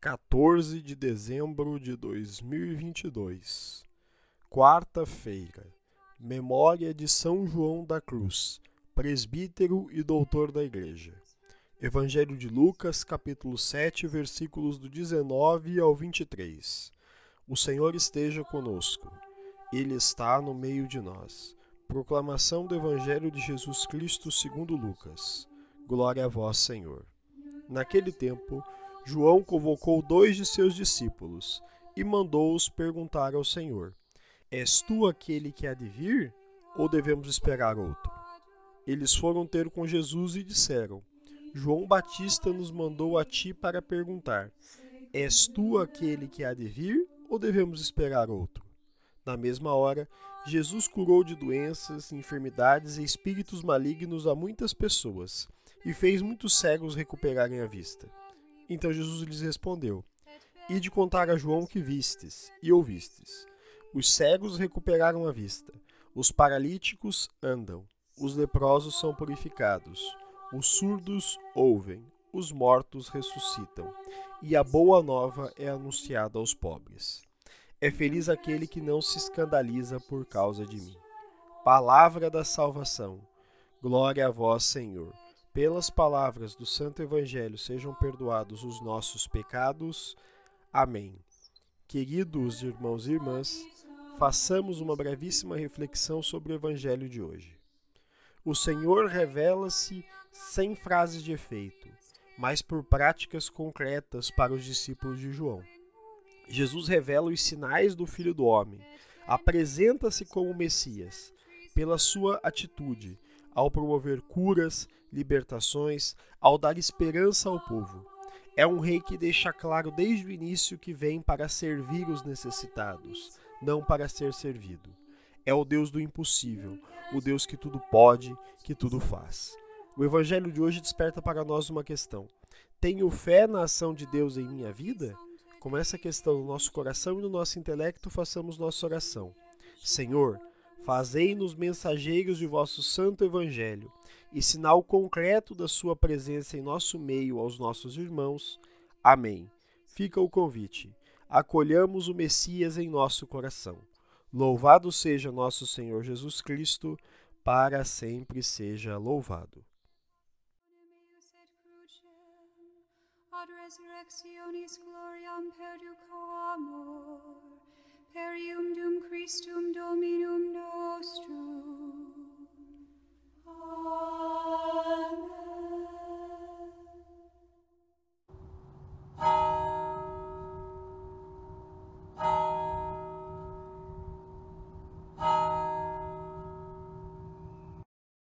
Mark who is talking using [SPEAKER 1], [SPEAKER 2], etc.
[SPEAKER 1] 14 de dezembro de 2022, quarta-feira, memória de São João da Cruz, presbítero e doutor da Igreja. Evangelho de Lucas, capítulo 7, versículos do 19 ao 23. O Senhor esteja conosco. Ele está no meio de nós. Proclamação do Evangelho de Jesus Cristo segundo Lucas. Glória a vós, Senhor. Naquele tempo, João convocou dois de seus discípulos e mandou-os perguntar ao Senhor: És tu aquele que há de vir, ou devemos esperar outro? Eles foram ter com Jesus e disseram: João Batista nos mandou a ti para perguntar: És tu aquele que há de vir, ou devemos esperar outro? Na mesma hora, Jesus curou de doenças, enfermidades e espíritos malignos a muitas pessoas e fez muitos cegos recuperarem a vista. Então Jesus lhes respondeu: Ide contar a João que vistes e ouvistes. Os cegos recuperaram a vista, os paralíticos andam, os leprosos são purificados os surdos ouvem, os mortos ressuscitam, e a boa nova é anunciada aos pobres. É feliz aquele que não se escandaliza por causa de mim. Palavra da salvação. Glória a vós, Senhor. Pelas palavras do Santo Evangelho sejam perdoados os nossos pecados. Amém. Queridos irmãos e irmãs, façamos uma brevíssima reflexão sobre o Evangelho de hoje. O Senhor revela-se sem frases de efeito, mas por práticas concretas para os discípulos de João. Jesus revela os sinais do Filho do Homem, apresenta-se como Messias, pela sua atitude, ao promover curas, libertações, ao dar esperança ao povo. É um rei que deixa claro desde o início que vem para servir os necessitados, não para ser servido. É o Deus do impossível, o Deus que tudo pode, que tudo faz. O evangelho de hoje desperta para nós uma questão: tenho fé na ação de Deus em minha vida? Com essa questão no nosso coração e no nosso intelecto, façamos nossa oração. Senhor, fazei-nos mensageiros de vosso santo evangelho e sinal concreto da sua presença em nosso meio aos nossos irmãos. Amém. Fica o convite. Acolhamos o Messias em nosso coração. Louvado seja nosso Senhor Jesus Cristo, para sempre seja louvado.
[SPEAKER 2] ad resurrectionis gloriam